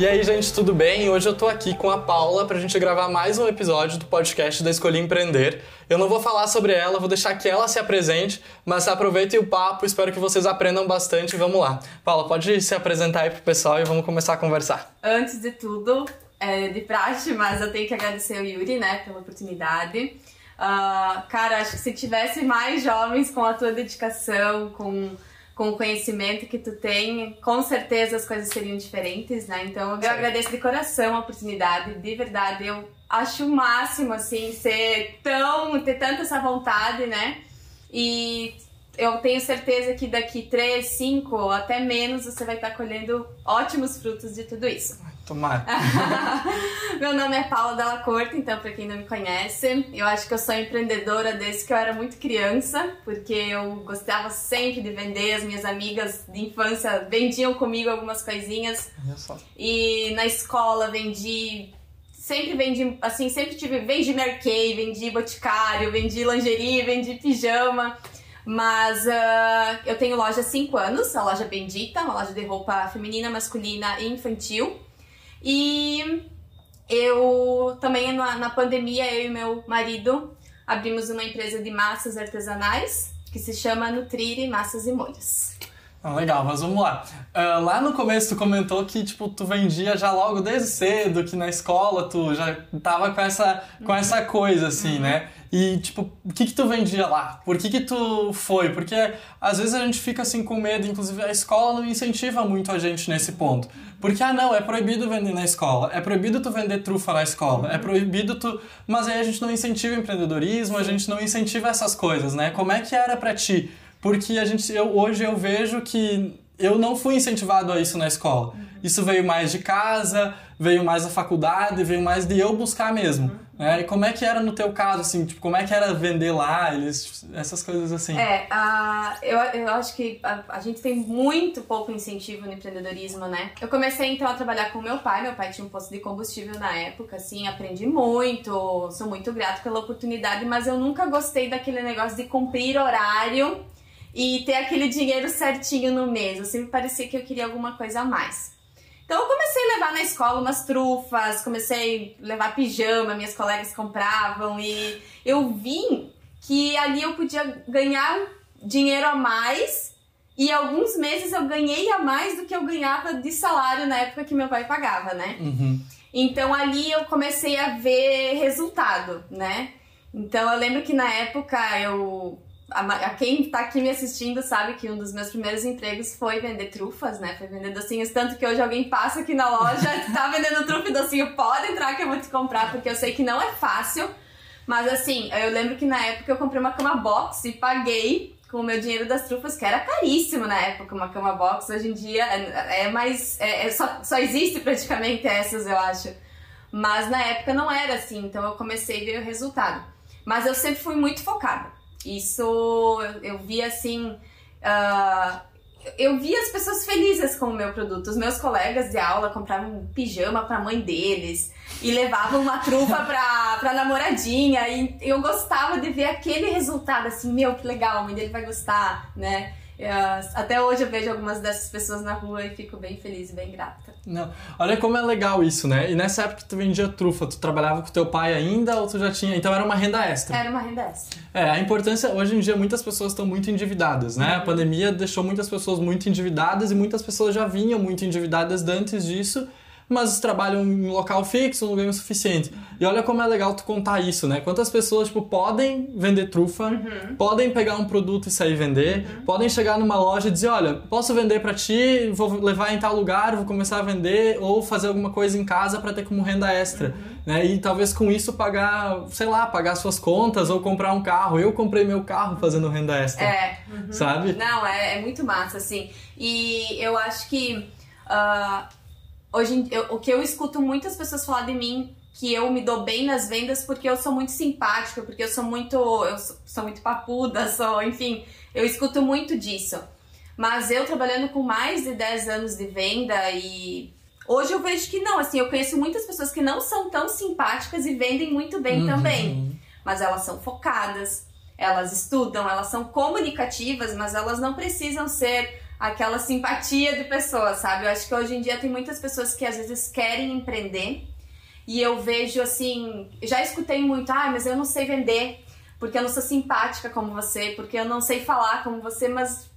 E aí, gente, tudo bem? Hoje eu tô aqui com a Paula pra gente gravar mais um episódio do podcast da Escolha Empreender. Eu não vou falar sobre ela, vou deixar que ela se apresente, mas aproveitem o papo, espero que vocês aprendam bastante. Vamos lá. Paula, pode se apresentar aí pro pessoal e vamos começar a conversar. Antes de tudo, é de praxe, mas eu tenho que agradecer ao Yuri, né, pela oportunidade. Uh, cara, acho que se tivesse mais jovens com a tua dedicação, com com o conhecimento que tu tem, com certeza as coisas seriam diferentes, né? Então eu agradeço de coração a oportunidade, de verdade. Eu acho o máximo, assim, ser tão. ter tanta essa vontade, né? E eu tenho certeza que daqui 3, 5 ou até menos você vai estar colhendo ótimos frutos de tudo isso. Tomara. Meu nome é Paula Della Corte, então para quem não me conhece, eu acho que eu sou empreendedora desde que eu era muito criança, porque eu gostava sempre de vender, as minhas amigas de infância vendiam comigo algumas coisinhas. Olha só. E na escola vendi sempre vendi, assim, sempre tive, vendi Merkei, vendi Boticário, vendi lingerie, vendi pijama. Mas uh, eu tenho loja há 5 anos, a loja Bendita, uma loja de roupa feminina, masculina e infantil. E eu também na, na pandemia, eu e meu marido abrimos uma empresa de massas artesanais que se chama Nutrire Massas e Molhos. Ah, legal, mas vamos lá. Uh, lá no começo tu comentou que tipo tu vendia já logo desde cedo, que na escola tu já tava com essa com essa coisa assim, uhum. né? E tipo, o que que tu vendia lá? Por que que tu foi? Porque às vezes a gente fica assim com medo, inclusive a escola não incentiva muito a gente nesse ponto. Porque ah não, é proibido vender na escola, é proibido tu vender trufa na escola, é proibido tu, mas aí a gente não incentiva empreendedorismo, a gente não incentiva essas coisas, né? Como é que era para ti? Porque a gente, eu, hoje eu vejo que eu não fui incentivado a isso na escola. Isso veio mais de casa, veio mais da faculdade, veio mais de eu buscar mesmo. Né? E como é que era no teu caso, assim? Tipo, como é que era vender lá, eles, essas coisas assim? É, uh, eu, eu acho que a, a, gente tem muito pouco incentivo no empreendedorismo, né? Eu comecei, então, a trabalhar com meu pai. Meu pai tinha um posto de combustível na época, assim, aprendi muito, sou muito grato pela oportunidade, mas eu nunca gostei daquele negócio de cumprir horário e ter aquele dinheiro certinho no mês. Eu sempre parecia que eu queria alguma coisa a mais. Então eu comecei a levar na escola umas trufas, comecei a levar pijama, minhas colegas compravam e eu vi que ali eu podia ganhar dinheiro a mais e alguns meses eu ganhei a mais do que eu ganhava de salário na época que meu pai pagava, né? Uhum. Então ali eu comecei a ver resultado, né? Então eu lembro que na época eu a, quem tá aqui me assistindo sabe que um dos meus primeiros empregos foi vender trufas, né? Foi vender docinhos. Tanto que hoje alguém passa aqui na loja, tá vendendo trufa e docinho, pode entrar que eu vou te comprar, porque eu sei que não é fácil. Mas assim, eu lembro que na época eu comprei uma cama box e paguei com o meu dinheiro das trufas, que era caríssimo na época, uma cama box. Hoje em dia é, é mais. É, é só, só existe praticamente essas, eu acho. Mas na época não era assim, então eu comecei a ver o resultado. Mas eu sempre fui muito focada. Isso eu vi assim. Uh, eu vi as pessoas felizes com o meu produto. Os meus colegas de aula compravam um pijama pra mãe deles e levavam uma trufa pra, pra namoradinha. E eu gostava de ver aquele resultado assim, meu, que legal, a mãe dele vai gostar, né? Até hoje eu vejo algumas dessas pessoas na rua e fico bem feliz e bem grata. Não. Olha como é legal isso, né? E nessa época tu vendia trufa, tu trabalhava com teu pai ainda ou tu já tinha? Então era uma renda extra. Era uma renda extra. É, a importância, hoje em dia muitas pessoas estão muito endividadas, né? Uhum. A pandemia deixou muitas pessoas muito endividadas e muitas pessoas já vinham muito endividadas antes disso mas trabalham em local fixo, não ganham o suficiente. E olha como é legal tu contar isso, né? Quantas pessoas, tipo, podem vender trufa, uhum. podem pegar um produto e sair vender, uhum. podem chegar numa loja e dizer, olha, posso vender para ti, vou levar em tal lugar, vou começar a vender, ou fazer alguma coisa em casa para ter como renda extra, uhum. né? E talvez com isso pagar, sei lá, pagar suas contas ou comprar um carro. Eu comprei meu carro fazendo renda extra. É. Uhum. Sabe? Não, é, é muito massa, assim. E eu acho que... Uh hoje eu, o que eu escuto muitas pessoas falar de mim que eu me dou bem nas vendas porque eu sou muito simpática, porque eu sou muito eu sou, sou muito papuda, sou, enfim, eu escuto muito disso. Mas eu trabalhando com mais de 10 anos de venda e hoje eu vejo que não, assim, eu conheço muitas pessoas que não são tão simpáticas e vendem muito bem uhum. também, mas elas são focadas, elas estudam, elas são comunicativas, mas elas não precisam ser aquela simpatia de pessoas, sabe? Eu acho que hoje em dia tem muitas pessoas que às vezes querem empreender e eu vejo assim, já escutei muito, ah, mas eu não sei vender, porque eu não sou simpática como você, porque eu não sei falar como você, mas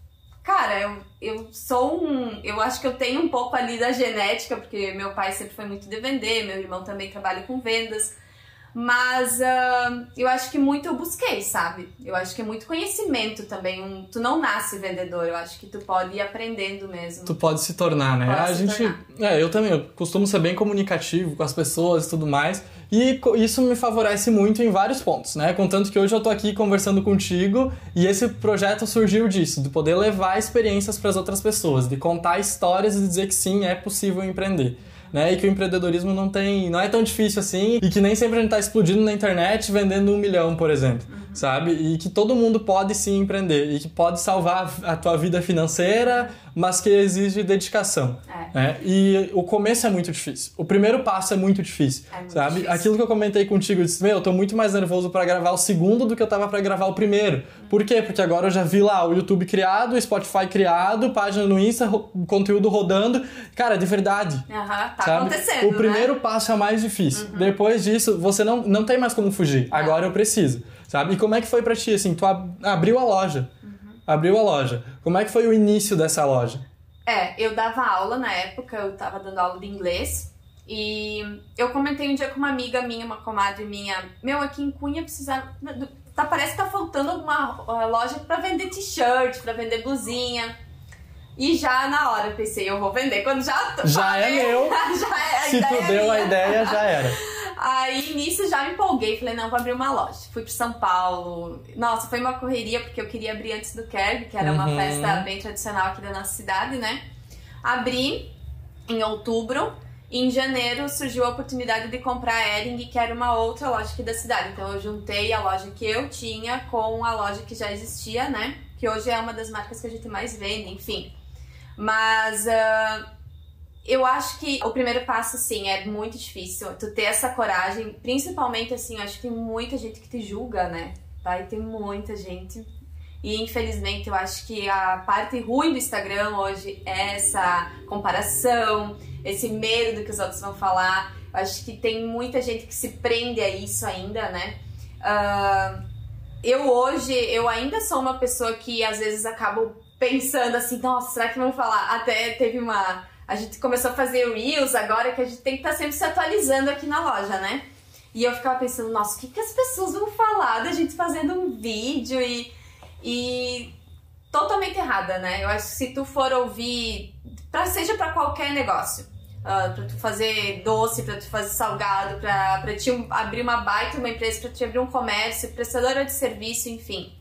cara, eu, eu sou um, eu acho que eu tenho um pouco ali da genética, porque meu pai sempre foi muito de vender, meu irmão também trabalha com vendas. Mas uh, eu acho que muito eu busquei, sabe? Eu acho que é muito conhecimento também. Um, tu não nasce vendedor, eu acho que tu pode ir aprendendo mesmo. Tu pode se tornar, né? Pode a gente. tornar. É, eu também, eu costumo ser bem comunicativo com as pessoas e tudo mais. E isso me favorece muito em vários pontos, né? Contanto que hoje eu tô aqui conversando contigo e esse projeto surgiu disso, de poder levar experiências para as outras pessoas, de contar histórias e dizer que sim, é possível empreender. Né? E que o empreendedorismo não tem, não é tão difícil assim e que nem sempre a gente tá explodindo na internet vendendo um milhão, por exemplo, sabe? E que todo mundo pode sim empreender e que pode salvar a tua vida financeira, mas que exige dedicação. É. né? E o começo é muito difícil. O primeiro passo é muito difícil, É muito sabe? difícil. Aquilo que eu comentei contigo, eu disse, meu, eu tô muito mais nervoso pra gravar o segundo do que eu tava pra gravar o primeiro. Por quê? Porque agora eu já vi lá o YouTube criado, o Spotify criado, página no Insta, conteúdo rodando. Cara, de verdade. Aham, tá sabe? acontecendo, o né? primeiro passo é o mais difícil. Depois disso, você não, não tem mais como fugir. Agora eu preciso, sabe? E como é que foi pra ti, assim? Tu ab- abriu a loja. Abriu a loja. Como é que foi o início dessa loja? É, eu dava aula na época, eu tava dando aula de inglês. E eu comentei um dia com uma amiga minha, uma comadre minha, meu, aqui em Cunha precisa. Tá, parece que tá faltando alguma loja pra vender t-shirt, pra vender blusinha. E já na hora eu pensei, eu vou vender. Quando já tô- Já é falei, meu. já é a Se tu deu a minha. ideia, já era. Aí nisso já me empolguei, falei, não, vou abrir uma loja. Fui pro São Paulo. Nossa, foi uma correria porque eu queria abrir antes do Kerb, que era uma Uhum. festa bem tradicional aqui da nossa cidade, né? Abri em outubro. E em janeiro surgiu a oportunidade de comprar a Ering, que era uma outra loja aqui da cidade. Então eu juntei a loja que eu tinha com a loja que já existia, né? Que hoje é uma das marcas que a gente mais vende, enfim. Mas ah, eu acho que o primeiro passo, sim, é muito difícil. Tu ter essa coragem, principalmente assim, eu acho que tem muita gente que te julga, né? Vai ter muita gente. E infelizmente eu acho que a parte ruim do Instagram hoje é essa comparação, esse medo do que os outros vão falar. Eu acho que tem muita gente que se prende a isso ainda, né? Ah, eu hoje, eu ainda sou uma pessoa que às vezes acabo pensando assim, nossa, será que vão falar? Até teve uma. A gente começou a fazer Reels agora que a gente tem que estar sempre se atualizando aqui na loja, né? E eu ficava pensando, nossa, o que, que as pessoas vão falar da gente fazendo um vídeo e. e totalmente errada, né? Eu acho que se tu for ouvir, pra, seja pra qualquer negócio, ah, pra tu fazer doce, pra tu fazer salgado, pra te abrir uma baita uma empresa, pra te abrir um comércio, prestadora de serviço, enfim.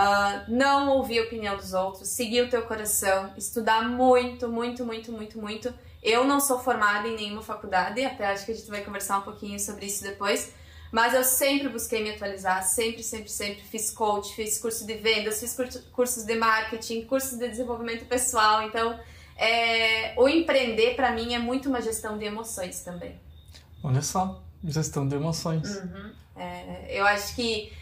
Ah, não ouvir a opinião dos outros, seguir o teu coração, estudar muito, muito, muito, muito, muito. Eu não sou formada em nenhuma faculdade, até acho que a gente vai conversar um pouquinho sobre isso depois. Mas eu sempre busquei me atualizar, sempre, sempre, sempre. Fiz coach, fiz curso de vendas, fiz curso- cursos de marketing, cursos de desenvolvimento pessoal. Então, é, o empreender para mim é muito uma gestão de emoções também. Olha só, gestão de emoções. É, eu acho que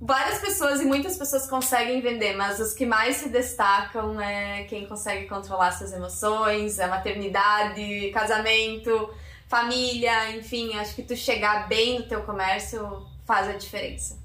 várias pessoas e muitas pessoas conseguem vender, mas os que mais se destacam é quem consegue controlar suas emoções, a maternidade, casamento, família, enfim, acho que tu chegar bem no teu comércio faz a diferença.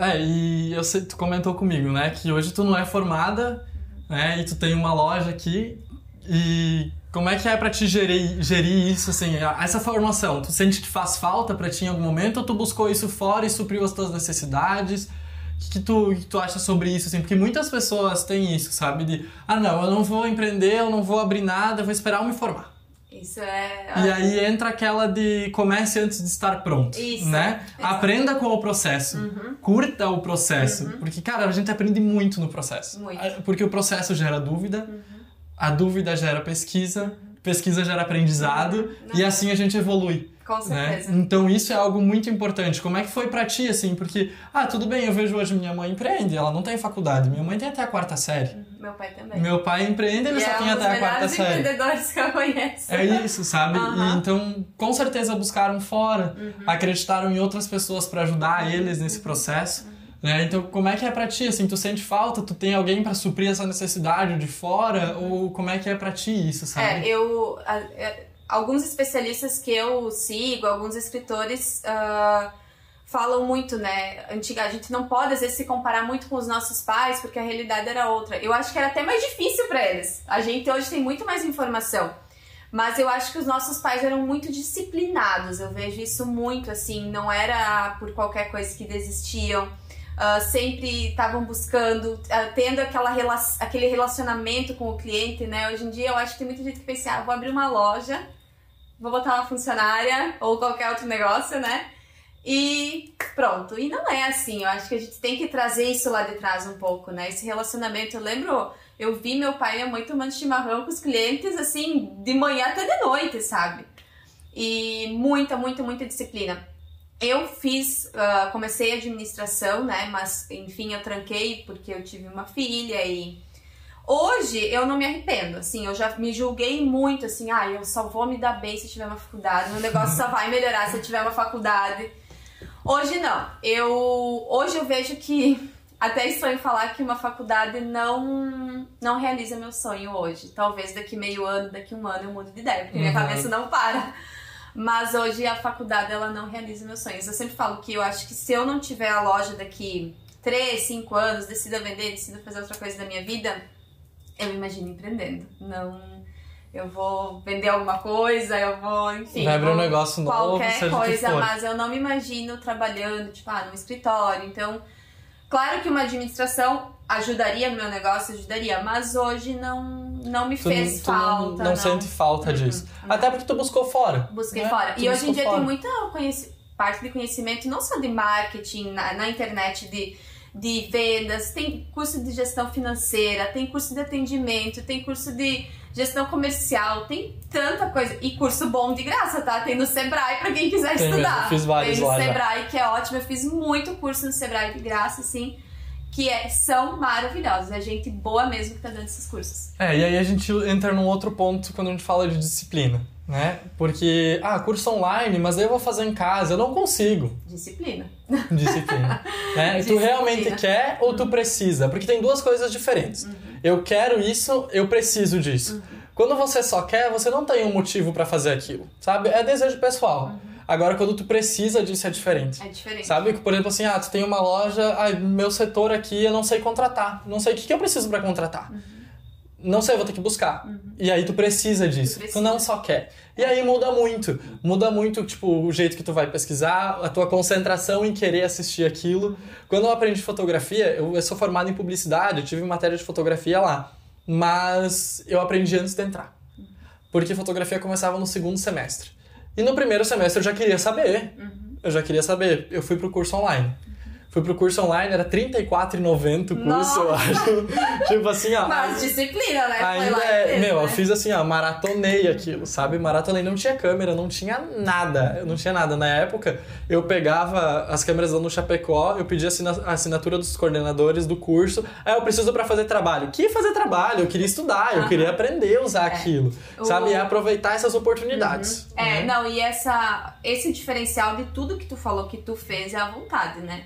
É, e eu sei, tu comentou comigo, né, que hoje tu não é formada, né, e tu tem uma loja aqui, e como é que é pra te gerir, gerir isso, assim, essa formação? Tu sente que faz falta pra ti em algum momento, ou tu buscou isso fora e supriu as tuas necessidades? O que, tu, que tu acha sobre isso, assim? Porque muitas pessoas têm isso, sabe, de, ah, não, eu não vou empreender, eu não vou abrir nada, eu vou esperar eu me formar. Isso é. E aí entra aquela de comece antes de estar pronto, Isso, né? Aprenda com o processo, curta o processo, porque cara, a gente aprende muito no processo. Muito. Porque o processo gera dúvida, a dúvida gera pesquisa, pesquisa gera aprendizado e assim a gente evolui. Com Né? certeza. Então isso é algo muito importante. Como é que foi pra ti, assim? Porque, ah, tudo bem, eu vejo hoje minha mãe empreende, ela não tem faculdade, minha mãe tem até a quarta série. Meu pai também. Meu pai empreende, ele e só é tem um até a quarta série. empreendedores que eu conheço. É isso, sabe? Aham. E então, com certeza buscaram fora, Uhum. acreditaram em outras pessoas para ajudar eles nesse processo, Né? Então, como é que é pra ti? Assim, tu sente falta? Tu tem alguém para suprir essa necessidade de fora? Ou como é que é pra ti isso, sabe? É, eu... A, a, é, alguns especialistas que eu sigo, alguns escritores... Uh, falam muito, né? Antiga, a gente não pode às vezes se comparar muito com os nossos pais, porque a realidade era outra. Eu acho que era até mais difícil para eles. A gente hoje tem muito mais informação. Mas eu acho que os nossos pais eram muito disciplinados. Eu vejo isso muito assim, não era por qualquer coisa que desistiam. Uh, sempre estavam buscando, uh, tendo aquela rela aquele relacionamento com o cliente, né? Hoje em dia eu acho que tem muita gente que pensa, ah, vou abrir uma loja, vou botar uma funcionária ou qualquer outro negócio, né? E pronto. E não é assim. Eu acho que a gente tem que trazer isso lá de trás um pouco, né? Esse relacionamento. Eu lembro, eu vi meu pai e a mãe tomando chimarrão com os clientes, assim, de manhã até de noite, sabe? E muita, muita, muita disciplina. Eu fiz, uh, comecei administração, né? Mas enfim, eu tranquei porque eu tive uma filha e. Hoje eu não me arrependo, assim, eu já me julguei muito, assim, ah, eu só vou me dar bem se tiver uma faculdade, meu negócio só vai melhorar se eu tiver uma faculdade. Hoje não. Eu hoje eu vejo que até estranho falar que uma faculdade não não realiza meu sonho hoje. Talvez daqui meio ano, daqui um ano eu mude de ideia, porque uhum. minha cabeça não para. Mas hoje a faculdade ela não realiza meus sonhos. Eu sempre falo que eu acho que se eu não tiver a loja daqui 3, 5 anos, decida vender, decida fazer outra coisa da minha vida, eu me imagino empreendendo. Não eu vou vender alguma coisa, eu vou, enfim. Vai abrir um negócio novo, qualquer coisa, mas eu não me imagino trabalhando, tipo, ah, num escritório. Então, claro que uma administração ajudaria meu negócio, ajudaria, mas hoje não, não me tu, fez tu falta. Não, não, não, sente falta uhum, disso. Até porque tu buscou fora. Busquei né? fora. Tu e hoje em dia fora. tem muita parte de conhecimento, não só de marketing, na, na internet, de de vendas, tem curso de gestão financeira, tem curso de atendimento, tem curso de gestão comercial, tem tanta coisa. E curso bom de graça, tá? Tem no Sebrae para quem quiser tem estudar. Mesmo, fiz vários tem no lá, Sebrae, já. que é ótimo. Eu fiz muito curso no Sebrae de graça, assim que é, são maravilhosos. É gente boa mesmo que tá dando esses cursos. É, e aí a gente entra num outro ponto quando a gente fala de disciplina, né? Porque, ah, curso online, mas eu vou fazer em casa, eu não consigo. Disciplina. Disciplina. né? Disciplina. Tu realmente quer ou tu precisa? Porque tem duas coisas diferentes. Uhum. Eu quero isso, eu preciso disso. Uhum. Quando você só quer, você não tem um motivo para fazer aquilo, sabe? É desejo pessoal. Uhum. Agora, quando tu precisa disso, é diferente. É diferente. Sabe? Por exemplo, assim, ah, tu tem uma loja, ah, meu setor aqui eu não sei contratar. Não sei o que, que eu preciso para contratar. Uhum. Não sei, eu vou ter que buscar. Uhum. E aí tu precisa disso. Tu, precisa. tu, não só quer. E aí muda muito. Muda muito, tipo, o jeito que tu vai pesquisar, a tua concentração em querer assistir aquilo. Uhum. Quando eu aprendi fotografia, eu, eu sou formado em publicidade, eu tive matéria de fotografia lá mas eu aprendi antes de entrar. Porque fotografia começava no segundo semestre. E no primeiro semestre eu já queria saber. Uhum. Eu já queria saber. Eu fui pro curso online. Fui pro curso online, era R$34,90 o curso, Nossa. eu acho. tipo assim, ó. Mas disciplina, né? Ainda é. meu, né? eu fiz assim, ó, maratonei aquilo, sabe? Maratonei, não tinha câmera, não tinha nada. Não tinha nada. Na época, eu pegava as câmeras lá no Chapecó, eu pedia a assinatura dos coordenadores do curso. Aí eu preciso para fazer trabalho. Que fazer trabalho? Eu queria estudar, eu queria aprender a usar é. aquilo. Sabe? E aproveitar essas oportunidades. Uhum. É, não, e essa, esse diferencial de tudo que tu falou que tu fez é a vontade, né?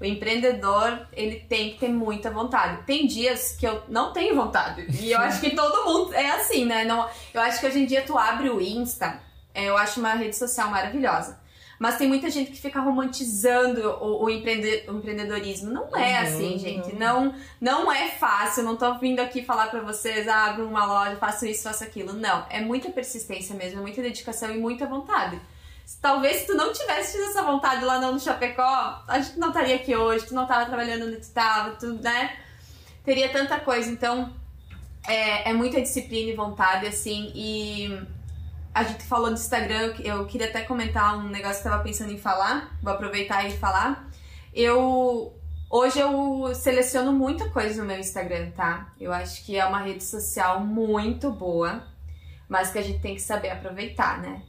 O empreendedor, ele tem que ter muita vontade. Tem dias que eu não tenho vontade. E eu acho que todo mundo é assim, né? Não, eu acho que hoje em dia tu abre o Insta, é, eu acho uma rede social maravilhosa. Mas tem muita gente que fica romantizando o, o, empreende, o empreendedorismo. Não é uhum, assim, gente. Uhum. Não, não é fácil. Não tô vindo aqui falar para vocês, ah, abro uma loja, faço isso, faço aquilo. Não. É muita persistência mesmo, é muita dedicação e muita vontade. Talvez se tu não tivesse tido essa vontade lá no Chapecó, a gente não estaria aqui hoje, tu não estava trabalhando onde tu estava, tu, né? Teria tanta coisa. Então, é, é muita disciplina e vontade, assim, e a gente falou do Instagram, eu queria até comentar um negócio que eu tava pensando em falar, vou aproveitar e falar. Eu hoje eu seleciono muita coisa no meu Instagram, tá? Eu acho que é uma rede social muito boa, mas que a gente tem que saber aproveitar, né?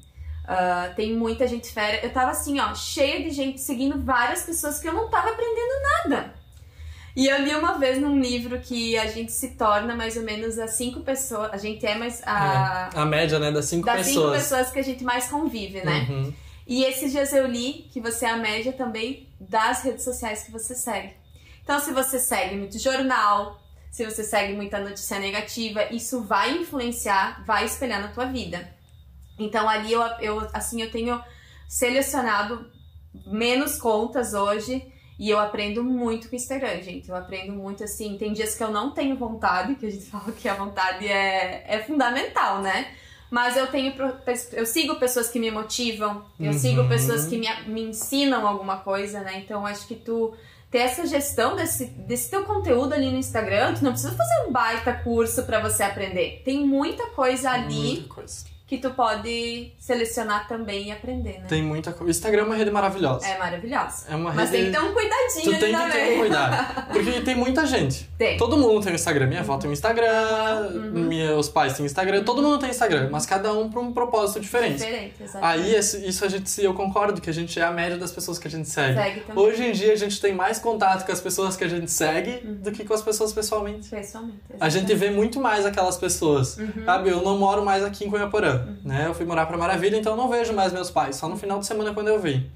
Uh, tem muita gente fera. Eu tava assim, ó, cheia de gente seguindo várias pessoas que eu não tava aprendendo nada. E eu li uma vez num livro que a gente se torna mais ou menos as cinco pessoas. A gente é mais. A, é, a média, né? Das cinco das pessoas. Das cinco pessoas que a gente mais convive, né? Uhum. E esses dias eu li que você é a média também das redes sociais que você segue. Então, se você segue muito jornal, se você segue muita notícia negativa, isso vai influenciar, vai espelhar na tua vida. Então, ali eu, eu assim, eu tenho selecionado menos contas hoje e eu aprendo muito com o Instagram, gente. Eu aprendo muito assim. Tem dias que eu não tenho vontade, que a gente fala que a vontade é, é fundamental, né? Mas eu tenho eu sigo pessoas que me motivam, eu uhum. sigo pessoas que me, me ensinam alguma coisa, né? Então acho que tu ter essa gestão desse, desse teu conteúdo ali no Instagram, tu não precisa fazer um baita curso para você aprender. Tem muita coisa ali. Muita coisa que tu pode selecionar também e aprender, né? Tem muita coisa. O Instagram é uma rede maravilhosa. É maravilhosa. É uma Mas rede... tem que ter um cuidadinho Tu tem também. que ter um cuidado. Porque tem muita gente. Tem. Todo mundo tem um Instagram. Minha avó tem um Instagram, Uhum. meus pais têm Instagram, todo mundo tem Instagram, mas cada um para um propósito diferente. Diferente, exatamente. Aí isso a gente, eu concordo que a gente é a média das pessoas que a gente segue. Segue também. Hoje em dia a gente tem mais contato com as pessoas que a gente segue do que com as pessoas pessoalmente. Pessoalmente. A gente vê muito mais aquelas pessoas, Uhum. sabe? Eu não moro mais aqui em Cunhaporã, né? Eu fui morar pra Maravilha, então eu não vejo mais meus pais, só no final de semana quando eu vi.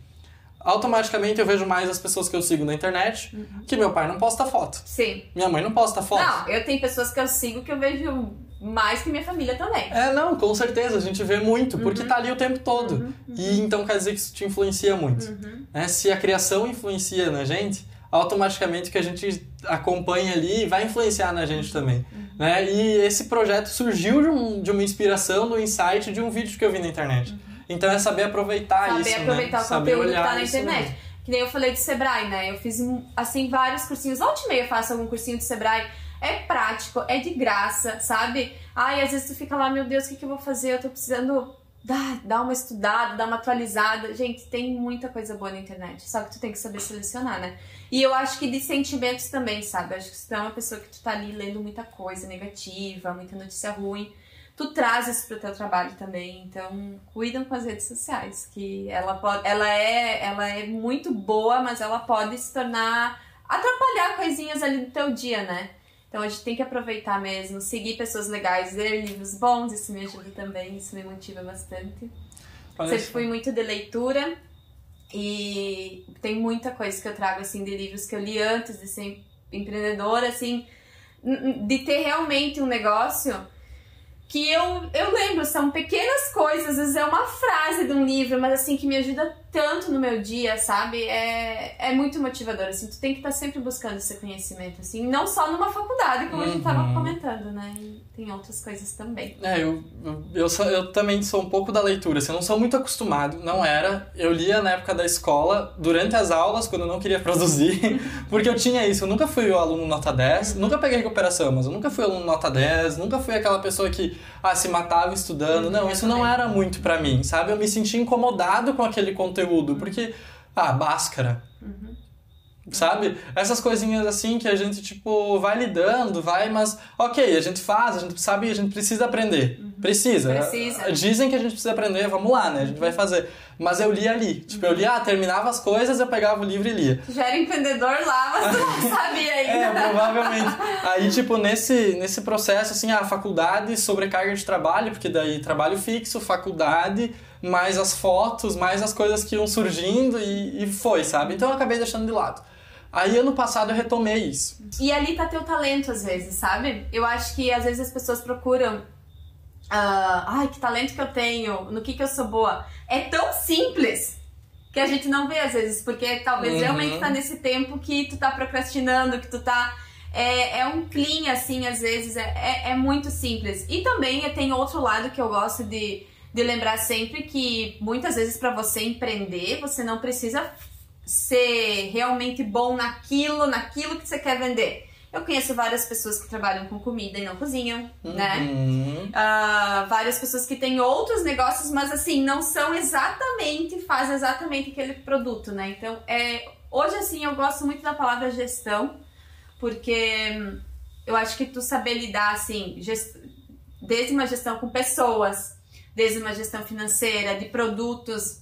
Automaticamente eu vejo mais as pessoas que eu sigo na internet, Uhum. que meu pai não posta foto. Sim. Minha mãe não posta foto. Não, eu tenho pessoas que eu sigo que eu vejo mais que minha família também. É, não, com certeza, a gente vê muito, porque tá ali o tempo todo. E então quer dizer que isso te influencia muito. Uhum. Né? Se a criação influencia na gente, automaticamente que a gente acompanha ali vai influenciar na gente também. Né? E esse projeto surgiu de, um- de uma inspiração, do insight de um vídeo que eu vi na internet. Então é saber aproveitar Saber isso, aproveitar né? o saber conteúdo que tá na isso internet. mesmo. Que nem eu falei do Sebrae, né? Eu fiz, assim, vários cursinhos. Volta e meia eu faço algum cursinho de Sebrae. É prático, é de graça, sabe? Ai, às vezes tu fica lá, meu Deus, o que, que eu vou fazer? Eu tô precisando dar, dar uma estudada, dar uma atualizada. Gente, tem muita coisa boa na internet. Só que tu tem que saber selecionar, né? E eu acho que de sentimentos também, sabe? Eu acho que se tu é uma pessoa que tu tá ali lendo muita coisa negativa, muita notícia ruim, tu traz isso pro teu trabalho também. Então, cuidam com as redes sociais, que ela pode, ela é, ela é muito boa, mas ela pode se tornar atrapalhar coisinhas ali do teu dia, né? Então a gente tem que aproveitar mesmo, seguir pessoas legais, ler livros bons, isso me ajuda também, isso me motiva bastante. Olha Sempre só. fui muito de leitura e tem muita coisa que eu trago assim de livros que eu li antes de ser empreendedora, assim, de ter realmente um negócio que eu, eu lembro, são pequenas coisas, às vezes é uma frase de um livro, mas assim, que me ajuda tanto no meu dia, sabe? É, é muito motivador, assim, tu tem que estar sempre buscando esse conhecimento, assim, não só numa faculdade, como a gente tava Uhum. comentando, né? E tem outras coisas também. É, eu, eu, eu, sou- eu também sou um pouco da leitura, assim, eu não sou muito acostumado, não era. Eu lia na época da escola, durante as aulas, quando eu não queria produzir, porque eu tinha isso, eu nunca fui o aluno nota 10, nunca peguei recuperação, mas eu nunca fui aluno nota 10, nunca fui aquela pessoa que ah, se matava estudando. Não, isso não era muito pra mim, sabe? Eu me sentia incomodado com aquele conteúdo, porque, ah, báscara. Sabe? Essas coisinhas assim que a gente, tipo, vai lidando, vai, mas ok, a gente faz, a gente sabe, a gente precisa aprender. Precisa. Precisa. Dizem que a gente precisa aprender, vamos lá, né? A gente vai fazer. Mas eu li ali. Tipo, eu lia, ah, terminava as coisas, eu pegava o livro e lia. Já era empreendedor lá, mas tu não sabia ainda. É, provavelmente. Aí, tipo, nesse, nesse processo, assim, a faculdade, sobrecarga de trabalho, porque daí trabalho fixo, faculdade, mais as fotos, mais as coisas que iam surgindo e, e foi, sabe? Então eu acabei deixando de lado. Aí ano passado eu retomei isso. E ali tá teu talento, às vezes, sabe? Eu acho que às vezes as pessoas procuram. ah, Ai, que talento que eu tenho, no que que eu sou boa. É tão simples que a gente não vê às vezes, porque talvez Uhum. realmente tá nesse tempo que tu tá procrastinando, que tu tá. É, é um clean, assim, às vezes, é, é, é muito simples. E também tem outro lado que eu gosto de, de lembrar sempre que muitas vezes para você empreender, você não precisa ser realmente bom naquilo, naquilo que você quer vender. Eu conheço várias pessoas que trabalham com comida e não cozinham, né? Uhum. Ah, várias pessoas que têm outros negócios, mas assim, não são exatamente, fazem exatamente aquele produto, né? Então, é, hoje assim, eu gosto muito da palavra gestão, porque eu acho que tu saber lidar, assim, gest... desde uma gestão com pessoas, desde uma gestão financeira, de produtos,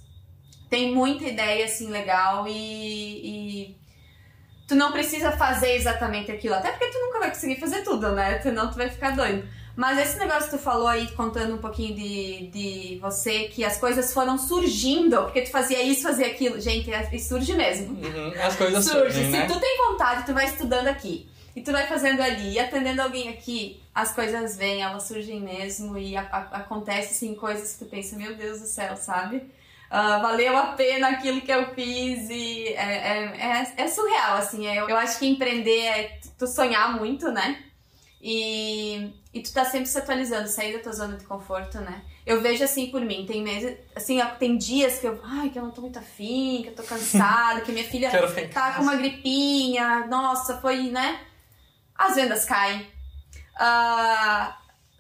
tem muita ideia, assim, legal e... e tu não precisa fazer exatamente aquilo, até porque tu nunca vai conseguir fazer tudo, né? Senão tu vai ficar doido. Mas esse negócio que tu falou aí, contando um pouquinho de, de você, que as coisas foram surgindo, porque tu fazia isso, fazia aquilo. Gente, é, surge mesmo. Uhum, as coisas surge. surgem, Se né? tu tem vontade, tu vai estudando aqui. E tu vai fazendo ali, e atendendo alguém aqui, as coisas vêm, elas surgem mesmo, e a, a, acontece assim, coisas que tu pensa, meu Deus do céu, sabe? Uh, valeu a pena aquilo que eu fiz e é, é, é, é surreal, assim. É, eu acho que empreender é tu sonhar muito, né? E, e tu tá sempre se atualizando, sair da tua zona de conforto, né? Eu vejo assim por mim, tem meses, assim, tem dias que eu, ai, que eu não tô muito afim, que eu tô cansada, que minha filha tá com uma gripinha, nossa, foi, né? As vendas caem. Uh,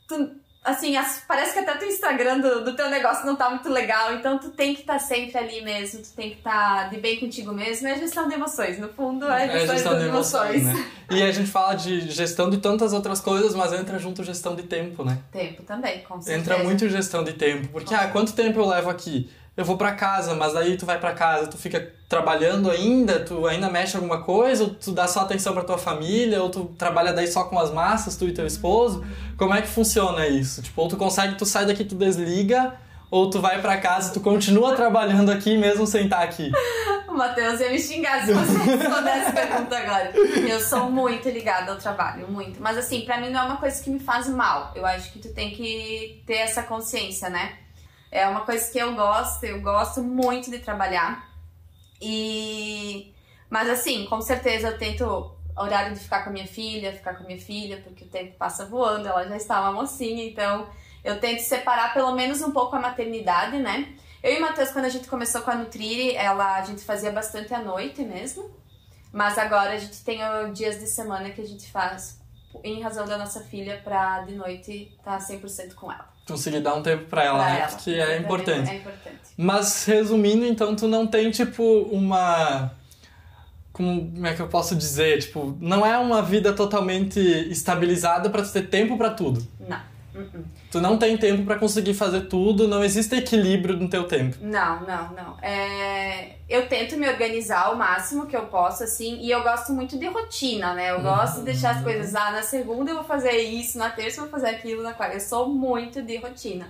tu, assim, as, parece que até o Instagram do, do, teu negócio não tá muito legal, então tu tem que estar tá sempre ali mesmo, tu tem que estar tá de bem contigo mesmo, é gestão de emoções, no fundo é gestão, é gestão de, emoções. emoções. Né? E a gente fala de gestão de tantas outras coisas, mas entra junto gestão de tempo, né? Tempo também, com certeza. Entra muito gestão de tempo, porque, ah, quanto tempo eu levo aqui? Eu vou para casa, mas aí tu vai para casa, tu fica trabalhando ainda, tu ainda mexe alguma coisa, ou tu dá só atenção para tua família, ou tu trabalha daí só com as massas, tu e teu esposo. Como é que funciona isso? Tipo, ou tu consegue, tu sai daqui, tu desliga, ou tu vai para casa, tu continua trabalhando aqui mesmo sem estar aqui? O Matheus ia me xingar se você respondesse essa pergunta agora. Eu sou muito ligada ao trabalho, muito. Mas assim, para mim não é uma coisa que me faz mal. Eu acho que tu tem que ter essa consciência, né? É uma coisa que eu gosto, eu gosto muito de trabalhar. E mas assim, com certeza eu tento horário de ficar com a minha filha, ficar com a minha filha, porque o tempo passa voando, ela já está uma mocinha, então eu tento separar pelo menos um pouco a maternidade, né? Eu e o Matheus, quando a gente começou com a Nutri, ela, a gente fazia bastante à noite mesmo. Mas agora a gente tem dias de semana que a gente faz em razão da nossa filha pra de noite estar tá 100% com ela conseguir dar um tempo para ela, pra né? Ela. Porque é importante. é importante. Mas resumindo, então, tu não tem tipo uma como é que eu posso dizer, tipo, não é uma vida totalmente estabilizada para ter tempo para tudo. Não. Uh -uh. Tu não tem tempo para conseguir fazer tudo, não existe equilíbrio no teu tempo. Não, não, não. É... Eu tento me organizar o máximo que eu posso, assim, e eu gosto muito de rotina, né? Eu gosto de deixar as coisas, ah, na segunda eu vou fazer isso, na terça eu vou fazer aquilo, na quarta. Eu sou muito de rotina.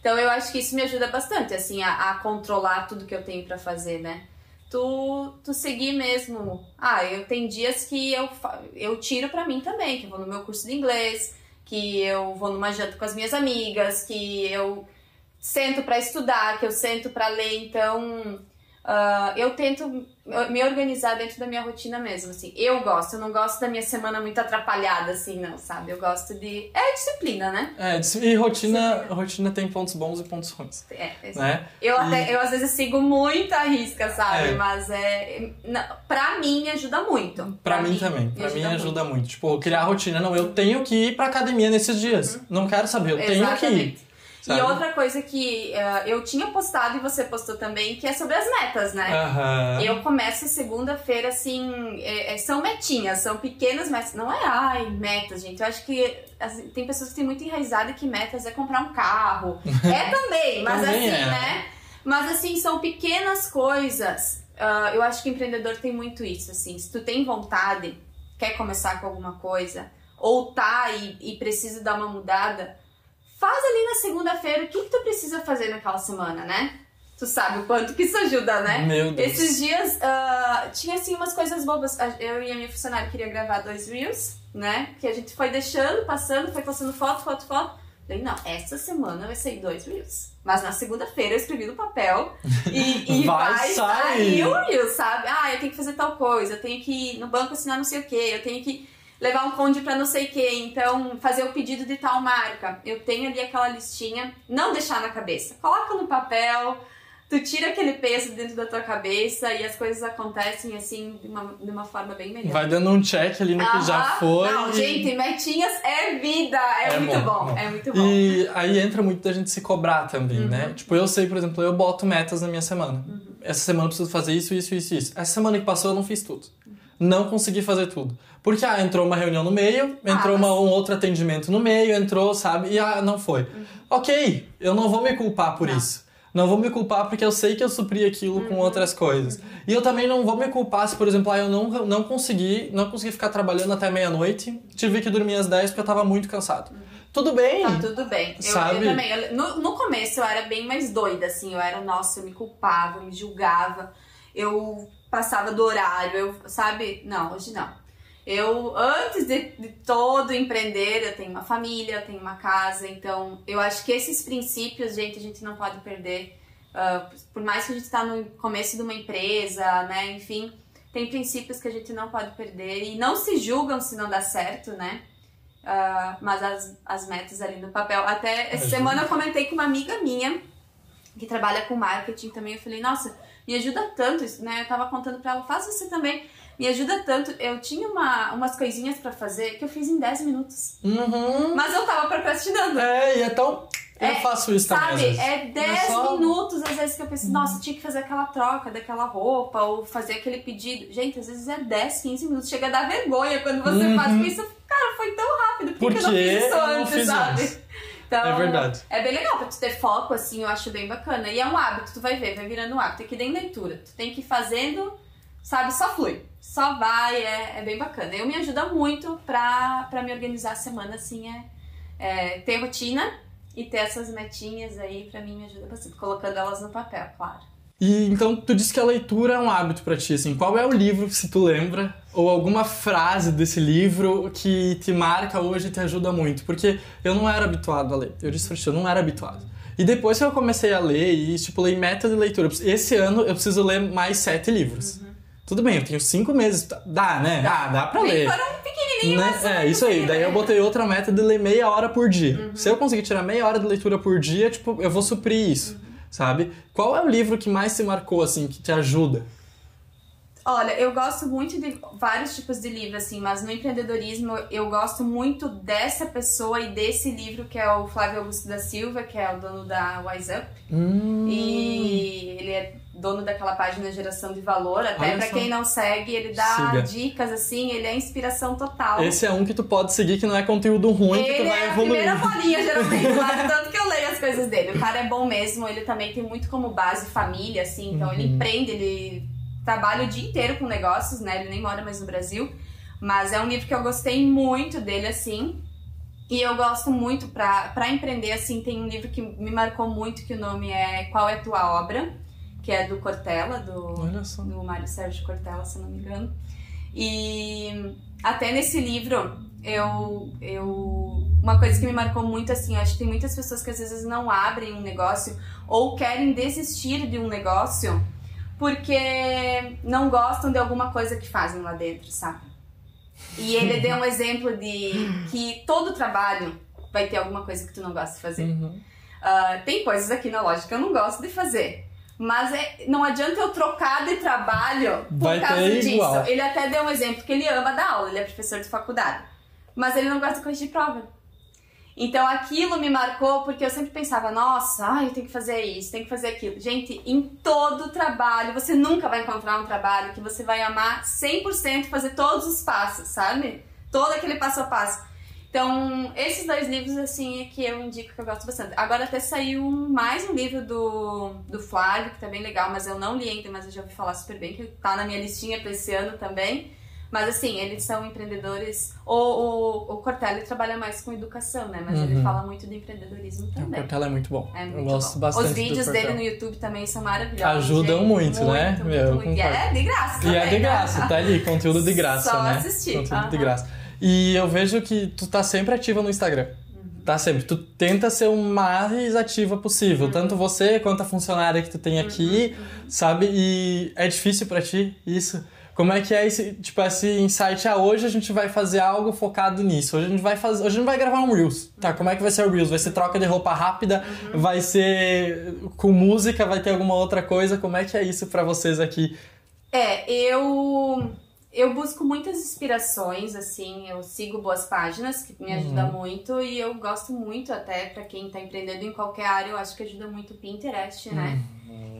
Então eu acho que isso me ajuda bastante, assim, a, a controlar tudo que eu tenho para fazer, né? Tu, tu seguir mesmo. Ah, eu tenho dias que eu, eu tiro para mim também, que eu vou no meu curso de inglês que eu vou numa janta com as minhas amigas, que eu sento para estudar, que eu sento para ler, então Uh, eu tento me organizar dentro da minha rotina mesmo, assim. Eu gosto, eu não gosto da minha semana muito atrapalhada, assim, não, sabe? Eu gosto de... É disciplina, né? É, e rotina, rotina tem pontos bons e pontos ruins. É, é né? Eu, e... até, eu às vezes sigo muito a risca, sabe? É. Mas é... Pra mim, ajuda muito. Pra, pra mim, mim, também. Pra mim, ajuda muito. muito. Tipo, criar rotina. Não, eu tenho que ir pra academia nesses dias. Uhum. Não quero saber, eu Exatamente. tenho que ir. Sabe? E outra coisa que uh, eu tinha postado e você postou também, que é sobre as metas, né? Uhum. Eu começo segunda-feira, assim, é, é, são metinhas, são pequenas metas. Não é, ai, metas, gente. Eu acho que assim, tem pessoas que têm muito enraizado que metas é comprar um carro. é também, mas também assim, é. né? Mas assim, são pequenas coisas. Uh, eu acho que empreendedor tem muito isso, assim. Se tu tem vontade, quer começar com alguma coisa, ou tá e, e precisa dar uma mudada faz ali na segunda-feira o que, que tu precisa fazer naquela semana, né? Tu sabe o quanto que isso ajuda, né? Meu Deus. Esses dias uh, tinha assim umas coisas bobas. Eu e a minha funcionária queria gravar dois reels, né? Que a gente foi deixando, passando, foi postando foto, foto, foto. Falei, não, essa semana vai sair dois reels. Mas na segunda-feira eu escrevi no papel e, e vai, vai sair o reel, sabe? Ah, eu tenho que fazer tal coisa, eu tenho que ir no banco assinar não sei o quê, eu tenho que levar um conde para não sei quem, então fazer o pedido de tal marca. Eu tenho ali aquela listinha, não deixar na cabeça. Coloca no papel, tu tira aquele peso dentro da tua cabeça e as coisas acontecem assim de uma, de uma forma bem melhor. Vai dando um check ali no que já foi. Não, e... gente, metinhas é vida, é, é muito bom, bom, é muito bom. E aí entra muito da gente se cobrar também, né? uhum. né? Tipo, eu sei, por exemplo, eu boto metas na minha semana. Uhum. Essa semana eu preciso fazer isso, isso, isso, isso. Essa semana que passou eu não fiz tudo. Não consegui fazer tudo. Porque, ah, entrou uma reunião no meio, entrou ah, uma, um outro atendimento no meio, entrou, sabe? E, ah, não foi. Uhum. Ok, eu não vou me culpar por não. isso. Não vou me culpar porque eu sei que eu supri aquilo uhum. com outras coisas. Uhum. E eu também não vou me culpar se, por exemplo, ah, eu não, não consegui não consegui ficar trabalhando até meia-noite, tive que dormir às 10 porque eu tava muito cansado. Uhum. tudo bem. Tá tudo bem. Eu, Sabe? eu também. eu- no, no começo eu era bem mais doida, assim. Eu era, nossa, eu me culpava, eu me julgava. Eu passava do horário, eu, sabe? Não, hoje não. Eu, antes de, de todo empreender, eu tenho uma família, eu tenho uma casa. Então, eu acho que esses princípios, gente, a gente não pode perder. Ah, por mais que a gente tá no começo de uma empresa, né? Enfim, tem princípios que a gente não pode perder. E não se julgam se não dá certo, né? Ah, mas as, as metas ali no papel. Até essa Ajuda. semana eu comentei com uma amiga minha que trabalha com marketing também. Eu falei, nossa, me ajuda tanto isso, né? Eu tava contando pra ela, faz você também. Me ajuda tanto. Eu tinha uma, umas coisinhas pra fazer que eu fiz em 10 minutos. Uhum. Mas eu tava procrastinando. É, e é tão. Eu É, faço isso também. às Sabe, é 10 só- minutos às vezes que eu penso, nossa, tinha que fazer aquela troca daquela roupa ou fazer aquele pedido. Gente, às vezes é 10, 15 minutos. Chega a dar vergonha quando você Uhum. faz isso, cara, foi tão rápido. Por que eu não fiz isso antes, sabe? antes. Então, É verdade. É bem legal pra tu ter foco, assim, eu acho bem bacana. E é um hábito, tu vai ver, vai virando um hábito. É que nem leitura. Tu tem que ir fazendo, sabe, só flui. Só vai, é, é bem bacana. Eu me ajuda muito pra, pra me organizar a semana, assim, é, é ter rotina e ter essas metinhas aí, pra mim me ajuda bastante. Colocando elas no papel, claro. E então tu disse que a leitura é um hábito pra ti, assim. Qual é o livro, se tu lembra, ou alguma frase desse livro que te marca hoje e te ajuda muito? Porque eu não era habituado a ler. Eu disse pra ti, eu não era habituado. E depois que eu comecei a ler e estipulei meta de leitura, esse ano eu preciso ler mais sete livros. Tudo bem, eu tenho cinco meses, tá- dá, né? Ah, dá pra ler. para um pequenininho, Né? mas É, isso aí. Daí eu né? botei outra meta de ler meia hora por dia. Uhum. Se eu conseguir tirar meia hora de leitura por dia, tipo, eu vou suprir isso, Uhum. Sabe? Qual é o livro que mais te marcou, assim, que te ajuda? Olha, eu gosto muito de vários tipos de livro, assim, mas no empreendedorismo eu gosto muito dessa pessoa e desse livro que é o Flávio Augusto da Silva, que é o dono da Wise Up. Hum, E ele é dono daquela página Geração de Valor. Até só. quem não segue, ele dá Siga. dicas, assim, ele é inspiração total. Esse é um que tu pode seguir que não é conteúdo ruim, que tu Ele vai é a evoluir. primeira bolinha, geralmente, lá, tanto que eu leio coisas dele. O cara é bom mesmo, ele também tem muito como base família, assim, então ele Uhum. empreende, ele trabalha o dia inteiro com negócios, né? Ele nem mora mais no Brasil. Mas é um livro que eu gostei muito dele, assim. E eu gosto muito pra, pra empreender, assim, tem um livro que me marcou muito, que o nome é Qual é Tua Obra? Que é do Cortella, do, do Mário Sérgio Cortella, se eu não me engano. E até nesse livro, eu, eu. Uma coisa que me marcou muito, assim, eu acho que tem muitas pessoas que às vezes não abrem um negócio ou querem desistir de um negócio porque não gostam de alguma coisa que fazem lá dentro, sabe? E ele deu um exemplo de que todo trabalho vai ter alguma coisa que tu não gosta de fazer. Uhum. Ah, tem coisas aqui na loja que eu não gosto de fazer. Mas é, não adianta eu trocar de trabalho por Vai causa disso. igual. Ele até deu um exemplo que ele ama dar aula, ele é professor de faculdade. Mas ele não gosta de corrigir prova. Então aquilo me marcou porque eu sempre pensava, nossa, ai, eu tenho que fazer isso, tenho que fazer aquilo. Gente, em todo trabalho, você nunca vai encontrar um trabalho que você vai amar 100% fazer todos os passos, sabe? Todo aquele passo a passo. Então, esses dois livros, assim, é que eu indico que eu gosto bastante. Agora até saiu mais um livro do, do Flávio, que tá bem legal, mas eu não li ainda, mas eu já ouvi falar super bem, que tá na minha listinha pra esse ano também. Mas assim, eles são empreendedores. O, o, o Cortelli trabalha mais com educação, né? Mas ele Uhum. fala muito de empreendedorismo O também. Cortella é muito bom. É muito eu gosto bom. bastante Os vídeos dele Cortella. no YouTube também são maravilhosos. Ajudam gente. muito, né? Muito, Meu, eu muito, muito. E é de graça E também, é de né? graça, tá ali, conteúdo de graça, Só né? assistir, Conteúdo de aham. graça. E eu vejo que tu tá sempre ativa no Instagram. Uhum. Tá sempre. Tu tenta ser o mais ativa Uhum. possível. Tanto você quanto a funcionária que tu tem aqui, sabe? E é difícil pra ti isso? Como é que é esse, tipo, esse insight? Ah, hoje a gente vai fazer algo focado nisso. Hoje a gente vai fazer. Hoje a gente vai gravar um Reels. Tá, como é que vai ser o Reels? Vai ser troca de roupa rápida? Uhum. Vai ser com música? Vai ter alguma outra coisa? Como é que é isso pra vocês aqui? É, eu eu busco muitas inspirações, assim, eu sigo boas páginas que me ajudam muito e eu gosto muito até pra quem tá empreendendo em qualquer área, eu acho que ajuda muito o Pinterest, né?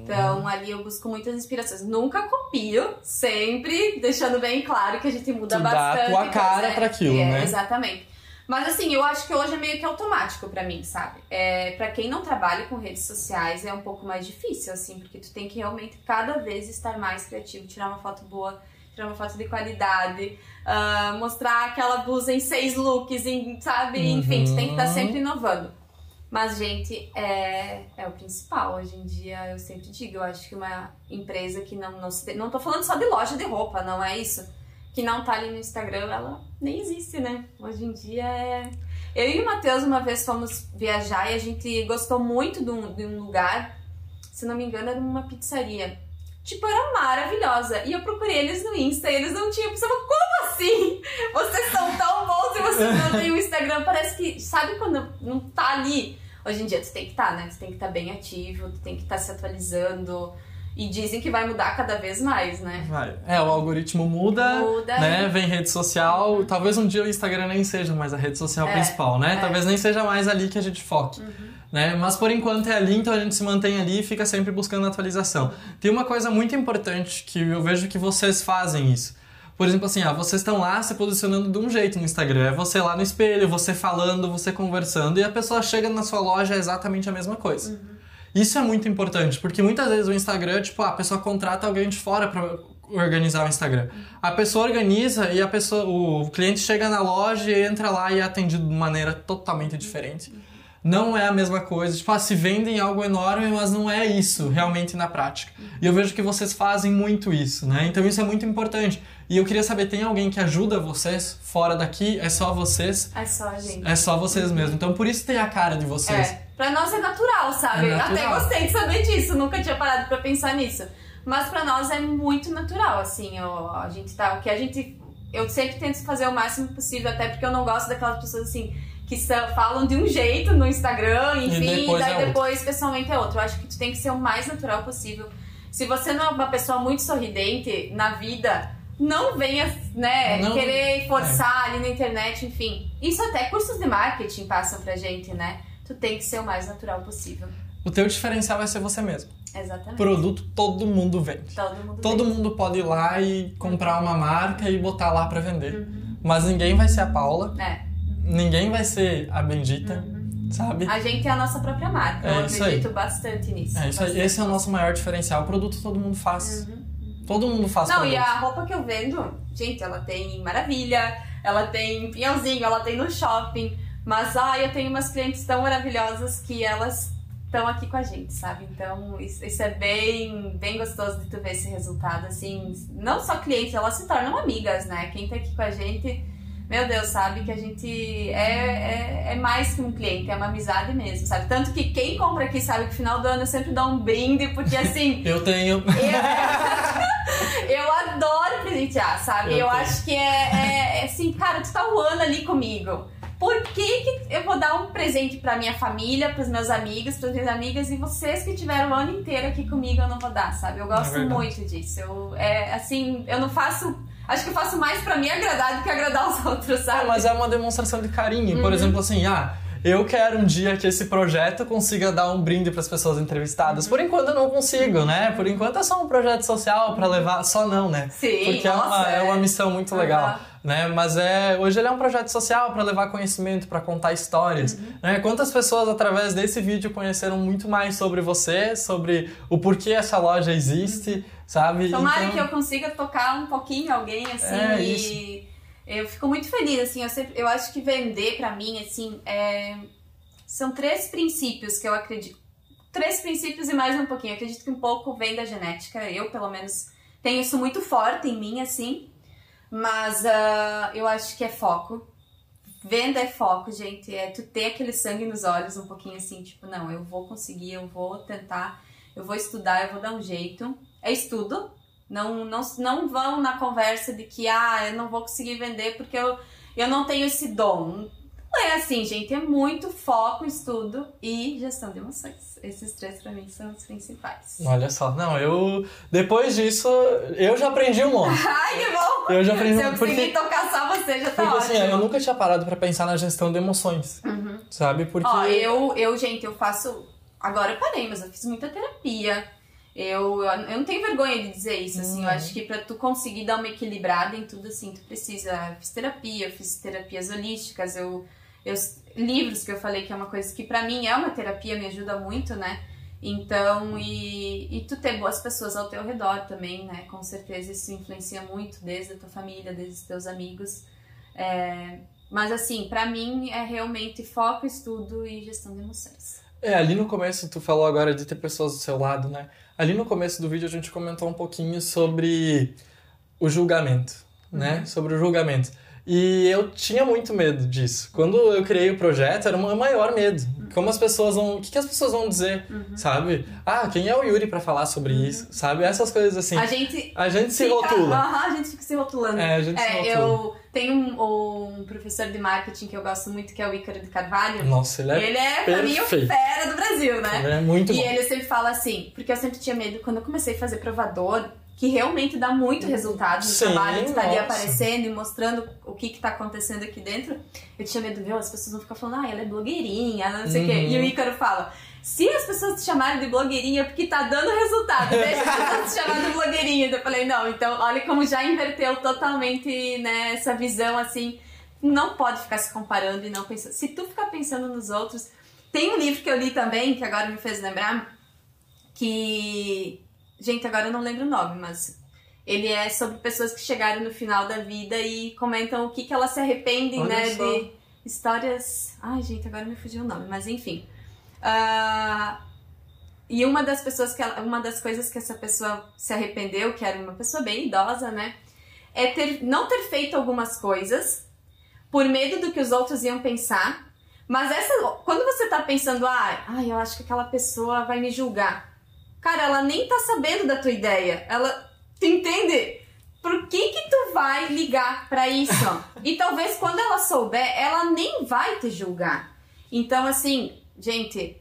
Então ali eu busco muitas inspirações. Nunca copio, sempre deixando bem claro que a gente muda Tu dá a bastante. tua cara coisa, pra aquilo, é, né? Exatamente. Mas assim, eu acho que hoje é meio que automático pra mim, sabe? É, para quem não trabalha com redes sociais é um pouco mais difícil, assim, porque tu tem que realmente cada vez estar mais criativo, tirar uma foto boa tirar uma foto de qualidade, uh, mostrar aquela blusa em seis looks, em, sabe? Uhum. Enfim, tu tem que estar tá sempre inovando. Mas, gente, é, é o principal. Hoje em dia, eu sempre digo, eu acho que uma empresa que não, não se... Não tô falando só de loja de roupa, não é isso? Que não tá ali no Instagram, ela nem existe, né? Hoje em dia é... Eu e o Matheus uma vez fomos viajar e a gente gostou muito de um, de um lugar, se não me engano, era uma pizzaria. Tipo, era maravilhosa. E eu procurei eles no Insta e eles não tinham. Eu pensava, como assim? Vocês são tão bons e vocês não têm o Instagram. Parece que, sabe quando não tá ali? Hoje em dia tu tem que estar, tá, né? Tu tem que estar tá bem ativo, tu tem que estar tá se atualizando. E dizem que vai mudar cada vez mais, né? Vai. É, o algoritmo muda, muda né? Vem rede social. Uhum. Talvez um dia o Instagram nem seja mais a rede social é, principal, né? É. Talvez nem seja mais ali que a gente foque. Uhum. Né? Mas por enquanto é ali, então a gente se mantém ali e fica sempre buscando atualização. Tem uma coisa muito importante que eu vejo que vocês fazem isso. Por exemplo, assim, ah, vocês estão lá se posicionando de um jeito no Instagram. É você lá no espelho, você falando, você conversando, e a pessoa chega na sua loja é exatamente a mesma coisa. Uhum. Isso é muito importante, porque muitas vezes o Instagram, tipo, a pessoa contrata alguém de fora para organizar o Instagram. A pessoa organiza e a pessoa, o cliente chega na loja e entra lá e é atendido de maneira totalmente diferente. Uhum não é a mesma coisa. Tipo, ah, se vendem algo enorme, mas não é isso realmente na prática. E eu vejo que vocês fazem muito isso, né? Então isso é muito importante. E eu queria saber, tem alguém que ajuda vocês fora daqui? É só vocês? É só a gente. É só vocês uhum. mesmo. Então por isso tem a cara de vocês. É. Pra nós é natural, sabe? É natural. Até gostei de saber disso, nunca tinha parado pra pensar nisso. Mas pra nós é muito natural, assim, a gente tá. O que a gente. Eu sempre tento fazer o máximo possível, até porque eu não gosto daquelas pessoas assim que falam de um jeito no Instagram, enfim, e, depois, e daí é depois pessoalmente é outro. Eu acho que tu tem que ser o mais natural possível. Se você não é uma pessoa muito sorridente na vida, não venha, né, não, querer forçar é. ali na internet, enfim. Isso até cursos de marketing passam pra gente, né? Tu tem que ser o mais natural possível. O teu diferencial vai ser você mesmo. Exatamente. Produto todo mundo vende. Todo mundo Todo vende. mundo pode ir lá e comprar uma marca e botar lá para vender. Uhum. Mas ninguém vai ser a Paula. É ninguém vai ser a bendita. Uhum. Sabe? A gente é a nossa própria marca. É eu acredito aí. bastante nisso. É isso aí. Esse é o nosso maior diferencial. O produto todo mundo faz. Uhum. Todo mundo faz Não, produto. e a roupa que eu vendo, gente, ela tem maravilha, ela tem pinhãozinho, ela tem no shopping. Mas, ai, eu tenho umas clientes tão maravilhosas que elas estão aqui com a gente, sabe? Então, isso, isso, é bem, bem gostoso de tu ver esse resultado, assim. Não só clientes, elas se tornam amigas, né? Quem tá aqui com a gente meu Deus, sabe que a gente é, é, é, mais que um cliente, é uma amizade mesmo, sabe? Tanto que quem compra aqui sabe que no final do ano eu sempre dou um brinde, porque assim. eu tenho. Eu, eu adoro presentear, sabe? Eu, eu acho que é, é, é, assim, cara, tu tá o ano ali comigo. Por que, que eu vou dar um presente pra minha família, pros meus amigos, pras minhas amigas e vocês que tiveram o ano inteiro aqui comigo eu não vou dar, sabe? Eu gosto é muito disso. Eu, é, assim, eu não faço Acho que eu faço mais para me agradar do que agradar os outros, sabe? É, mas é uma demonstração de carinho. Uhum. Por exemplo, assim, ah, eu quero um dia que esse projeto consiga dar um brinde para as pessoas entrevistadas. Uhum. Por enquanto eu não consigo, né? Por enquanto é só um projeto social para levar, só não, né? Sim, Porque nossa, é, uma, é... é uma missão muito legal. Uhum né? Mas é hoje ele é um projeto social para levar conhecimento, para contar histórias, uhum. né? Quantas pessoas através desse vídeo conheceram muito mais sobre você, sobre o porquê essa loja existe, uhum. sabe? Tomara então... que eu consiga tocar um pouquinho alguém assim é, e isso. eu fico muito feliz assim, eu sempre, eu acho que vender para mim assim é... são três princípios que eu acredito. Três princípios e mais um pouquinho. Eu acredito que um pouco vem da genética. Eu, pelo menos, tenho isso muito forte em mim, assim. Mas uh, eu acho que é foco. Venda é foco, gente. É tu ter aquele sangue nos olhos, um pouquinho assim, tipo, não, eu vou conseguir, eu vou tentar, eu vou estudar, eu vou dar um jeito. É estudo. Não, não, não vão na conversa de que, ah, eu não vou conseguir vender porque eu, eu não tenho esse dom. Não é assim, gente. É muito foco, estudo e gestão de emoções. Esses três para mim são os principais. Olha só, não, eu. Depois disso, eu já aprendi um monte. Ai, que bom! Eu já aprendi Se eu conseguir porque... tocar só você, já tá porque, ótimo. Assim, eu nunca tinha parado para pensar na gestão de emoções. Uhum. Sabe? Porque. Ó, eu, eu, gente, eu faço. Agora eu parei, mas eu fiz muita terapia. Eu, eu não tenho vergonha de dizer isso, assim. Uhum. Eu acho que pra tu conseguir dar uma equilibrada em tudo, assim, tu precisa. Eu fiz terapia, eu fiz terapias holísticas, eu eu, livros que eu falei que é uma coisa que para mim é uma terapia, me ajuda muito, né? Então, e, e tu ter boas pessoas ao teu redor também, né? Com certeza isso influencia muito, desde a tua família, desde os teus amigos. É, mas assim, para mim é realmente foco, estudo e gestão de emoções. É, ali no começo tu falou agora de ter pessoas do seu lado, né? Ali no começo do vídeo a gente comentou um pouquinho sobre o julgamento, né? Uhum. Sobre o julgamento. E eu tinha muito medo disso. Quando eu criei o projeto, era o meu maior medo. Como as pessoas vão. O que, que as pessoas vão dizer, uhum. sabe? Ah, quem é o Yuri para falar sobre uhum. isso, sabe? Essas coisas assim. A gente. A gente se rotula. Aham, a gente fica se rotulando. É, a gente é, se rotula. Eu tenho um, um, professor de marketing que eu gosto muito, que é o Ícaro de Carvalho. Nossa, ele é. Ele é, pra mim, o fera do Brasil, né? Ele é muito e bom. E ele sempre fala assim, porque eu sempre tinha medo, quando eu comecei a fazer provador que realmente dá muito resultado no Sim, trabalho, que tá ali aparecendo e mostrando o que que tá acontecendo aqui dentro. Eu tinha medo, viu, as pessoas vão ficar falando, ah, ela é blogueirinha, não sei o uhum. quê. E o uhum. Ícaro fala, se as pessoas te chamarem de blogueirinha é porque tá dando resultado, deixa as pessoas te chamarem de blogueirinha. Eu falei, não, então olha como já inverteu totalmente né, essa visão, assim, não pode ficar se comparando e não pensando. Se tu ficar pensando nos outros... Tem um livro que eu li também, que agora me fez lembrar, que Gente, agora eu não lembro o nome, mas ele é sobre pessoas que chegaram no final da vida e comentam o que, que elas se arrependem, Olha né? Só. De histórias. Ai, gente, agora me fugiu o nome, mas enfim. Uh... E uma das pessoas que ela... uma das coisas que essa pessoa se arrependeu, que era uma pessoa bem idosa, né? É ter não ter feito algumas coisas por medo do que os outros iam pensar. Mas essa, quando você tá pensando, ah, ai, eu acho que aquela pessoa vai me julgar. Cara, ela nem tá sabendo da tua ideia. Ela. Entende? Por que que tu vai ligar para isso? e talvez quando ela souber, ela nem vai te julgar. Então, assim, gente,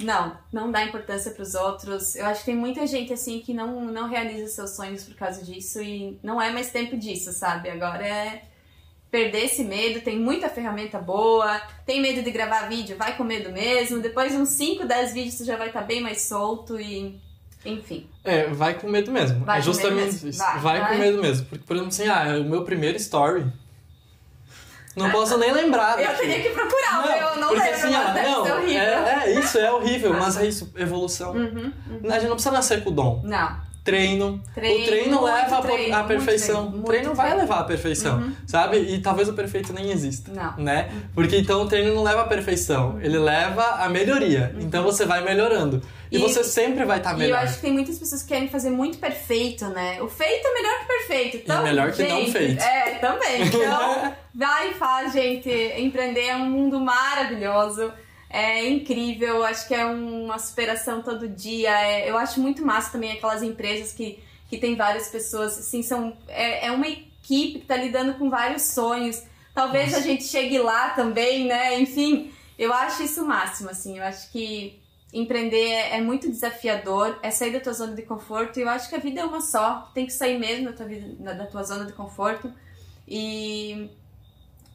não, não dá importância para os outros. Eu acho que tem muita gente assim que não, não realiza seus sonhos por causa disso e não é mais tempo disso, sabe? Agora é perder esse medo, tem muita ferramenta boa, tem medo de gravar vídeo, vai com medo mesmo, depois uns 5, 10 vídeos tu já vai estar tá bem mais solto e enfim. É, vai com medo mesmo. Vai é justamente isso. Vai, vai, vai, com medo mesmo. Porque, por exemplo, assim, ah, o meu primeiro story. Não posso nem lembrar. Eu teria que procurar, não, eu não porque, lembro, assim, ah, não, é, é, isso, é horrível, mas é isso, evolução. Uhum, uhum. A gente não precisa nascer com o dom. Não treino. treino o treino leva treino, à perfeição. Treino, o treino vai levar à perfeição, uhum. sabe? E talvez o perfeito nem exista, não. né? Porque então o treino não leva à perfeição, ele leva à melhoria. Uhum. Então você vai melhorando. E, e você sempre vai estar tá melhor. E eu acho que tem muitas pessoas que querem fazer muito perfeito, né? O feito é melhor que perfeito. Então, e melhor que gente, não feito. É, também. Então, vai e faz, gente. Empreender é um mundo maravilhoso é incrível, acho que é uma superação todo dia. É, eu acho muito massa também aquelas empresas que, que tem várias pessoas, assim, são, é, é uma equipe que está lidando com vários sonhos. Talvez Nossa. a gente chegue lá também, né? Enfim, eu acho isso o máximo, assim, eu acho que empreender é, é, muito desafiador, é sair da tua zona de conforto, e eu acho que a vida é uma só, tem que sair mesmo da tua, vida, da tua zona de conforto. E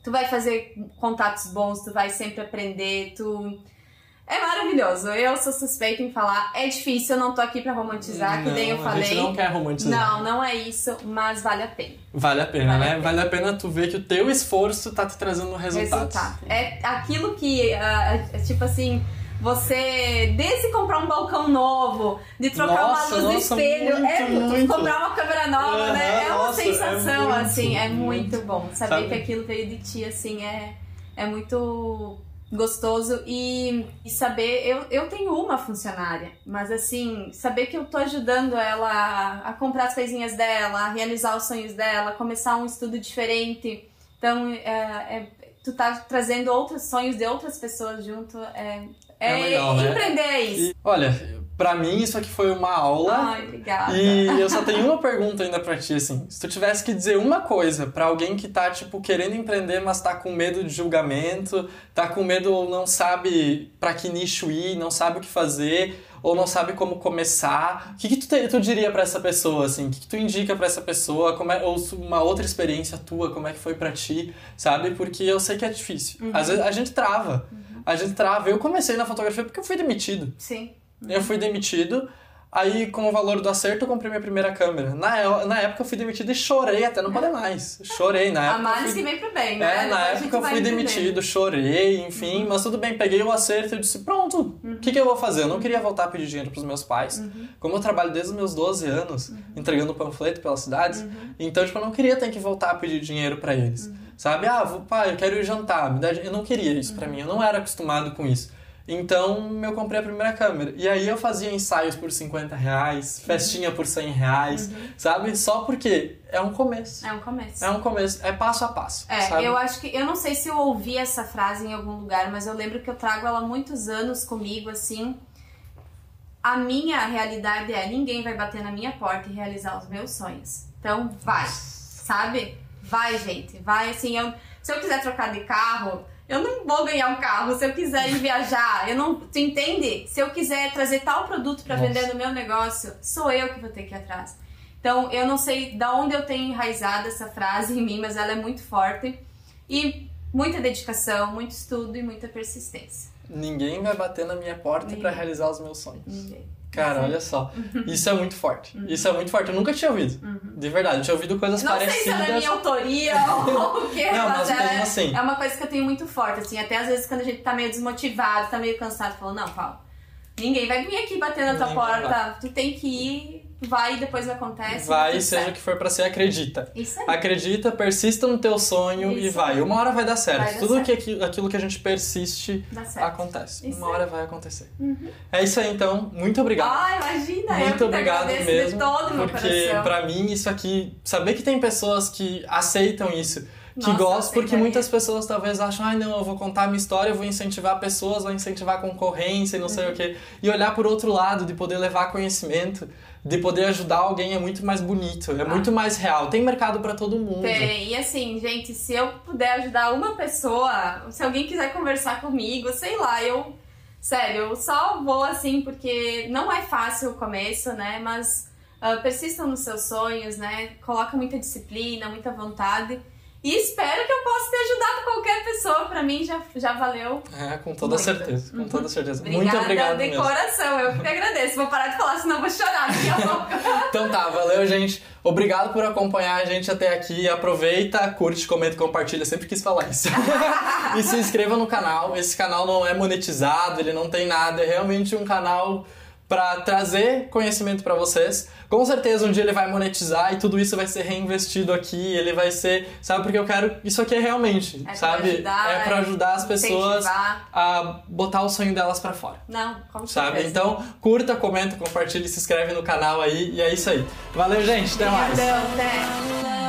tu vai fazer contatos bons, tu vai sempre aprender, tu. É maravilhoso. Eu sou suspeita em falar. É difícil, eu não tô aqui pra romantizar, não, que nem eu falei. A gente não quer romantizar. Não, não é isso, mas vale a pena. Vale a pena, vale né? A pena. Vale a pena tu ver que o teu esforço tá te trazendo resultado. Resultado. É aquilo que, uh, tipo assim, você, desde comprar um balcão novo, de trocar nossa, uma luz nossa, do espelho, muito, é muito. comprar uma câmera nova, uhum, né? É uma nossa, sensação, é muito, assim, é muito, bom. Saber Sabe? que aquilo veio de ti, assim, é, é muito gostoso e, e, saber eu, eu tenho uma funcionária mas assim saber que eu tô ajudando ela a, a, comprar as coisinhas dela a realizar os sonhos dela a começar um estudo diferente então é, é, tu tá trazendo outros sonhos de outras pessoas junto é, é, é legal, né? empreender é isso. E, olha, pra mim isso aqui foi uma aula. Ai, obrigada. E eu só tenho uma pergunta ainda pra ti, assim. Se tu tivesse que dizer uma coisa para alguém que tá, tipo, querendo empreender, mas tá com medo de julgamento, tá com medo ou não sabe para que nicho ir, não sabe o que fazer, ou não sabe como começar, o que, que tu, te, tu diria para essa pessoa, assim? O que, que tu indica para essa pessoa? Como é, ou uma outra experiência tua, como é que foi para ti, sabe? Porque eu sei que é difícil. Uhum. Às vezes a gente trava. Uhum a gente trava. Eu comecei na fotografia porque eu fui demitido. Sim. Uhum. Eu fui demitido. Aí, com o valor do acerto, eu comprei minha primeira câmera. Na, na época, eu fui demitido e chorei até não poder mais. Chorei na época. A males fui... que vem pro bem, né? É, na Depois época eu fui entender. demitido, chorei, enfim, mas tudo bem, peguei o acerto e disse, pronto, o que, que eu vou fazer? Eu não queria voltar a pedir dinheiro pros meus pais. Como eu trabalho desde os meus 12 anos, entregando panfleto pelas cidades, então, tipo, eu não queria ter que voltar a pedir dinheiro pra eles. Sabe? Ah, vou, pai, eu quero ir jantar, me dá din-" Eu não queria isso pra mim, eu não era acostumado com isso. Então, eu comprei a primeira câmera. E aí eu fazia ensaios por 50 reais, festinha por 100 reais, sabe? Só porque é um começo. É um começo. É um começo, é passo a passo. É, sabe? eu acho que. Eu não sei se eu ouvi essa frase em algum lugar, mas eu lembro que eu trago ela há muitos anos comigo, assim. A minha realidade é: ninguém vai bater na minha porta e realizar os meus sonhos. Então, vai, sabe? Vai, gente. Vai, assim. Eu, se eu quiser trocar de carro, eu não vou ganhar um carro. Se eu quiser ir viajar, eu não. Tu entende? Se eu quiser trazer tal produto Nossa. vender no meu negócio, sou eu que vou ter que ir atrás. Então, eu não sei da onde eu tenho enraizado essa frase em mim, mas ela é muito forte. E muita dedicação, muito estudo e muita persistência. Ninguém vai bater na minha porta Ninguém. realizar os meus sonhos. Ninguém. Cara, olha só. Isso é muito forte. Isso é muito forte. Eu nunca tinha ouvido. De verdade. Eu tinha ouvido coisas Não sei parecidas. se ela é minha autoria ou o quê, Não, mas, mas é, assim. é uma coisa que eu tenho muito forte, assim. Até às vezes quando a gente tá meio desmotivado, tá meio cansado, falo, não, Paulo, ninguém vai vir aqui bater na tua Ninguém vai. porta. Tu tem que ir, vai e depois acontece. Vai, tudo seja o que for pra ser, acredita. Isso aí. Acredita, persista no teu sonho e Isso vai. aí. Uma hora vai dar certo. Vai dar Tudo certo. Que aquilo, aquilo que a gente persiste acontece. Isso Uma aí. hora vai acontecer. É isso aí, então. Muito obrigado. Ah, imagina, eu Muito te obrigado mesmo. de todo meu porque pra mim isso aqui, saber que tem pessoas que aceitam isso, que Nossa, gostam, porque muitas pessoas talvez acham, ai não, eu vou contar a minha história, eu vou incentivar pessoas, vou incentivar concorrência e não Uhum. sei o quê. E olhar por outro lado, de poder levar conhecimento, de poder ajudar alguém é muito mais bonito, é muito mais real. Tem mercado pra todo mundo. Ah. Tem, e assim, gente, se eu puder ajudar uma pessoa, se alguém quiser conversar comigo, sei lá, eu. Sério, eu só vou assim, porque não é fácil o começo, né? Mas ah, persistam nos seus sonhos, né? Coloca muita disciplina, muita vontade. E espero que eu possa ter ajudado qualquer pessoa. Pra mim já, já valeu. É, com toda Muito. certeza, com toda certeza. Obrigada muito obrigado de mesmo. coração, eu que agradeço. Vou parar de falar, senão vou chorar daqui a pouco. Então tá, valeu, gente. Obrigado por acompanhar a gente até aqui. Aproveita, curte, comenta, compartilha. Sempre quis falar isso. e se inscreva no canal. Esse canal não é monetizado, ele não tem nada. É realmente um canal pra trazer conhecimento pra vocês. Com certeza um dia ele vai monetizar e tudo isso vai ser reinvestido aqui. Ele vai ser, sabe? Porque eu quero. Isso aqui é realmente, É pra sabe? ajudar, é pra ajudar as pessoas a botar o sonho delas pra fora Não, com sabe? certeza. Então, curta, comenta, compartilha, se inscreve no canal aí e é isso aí. Valeu, gente, até mais. Obrigadão, até.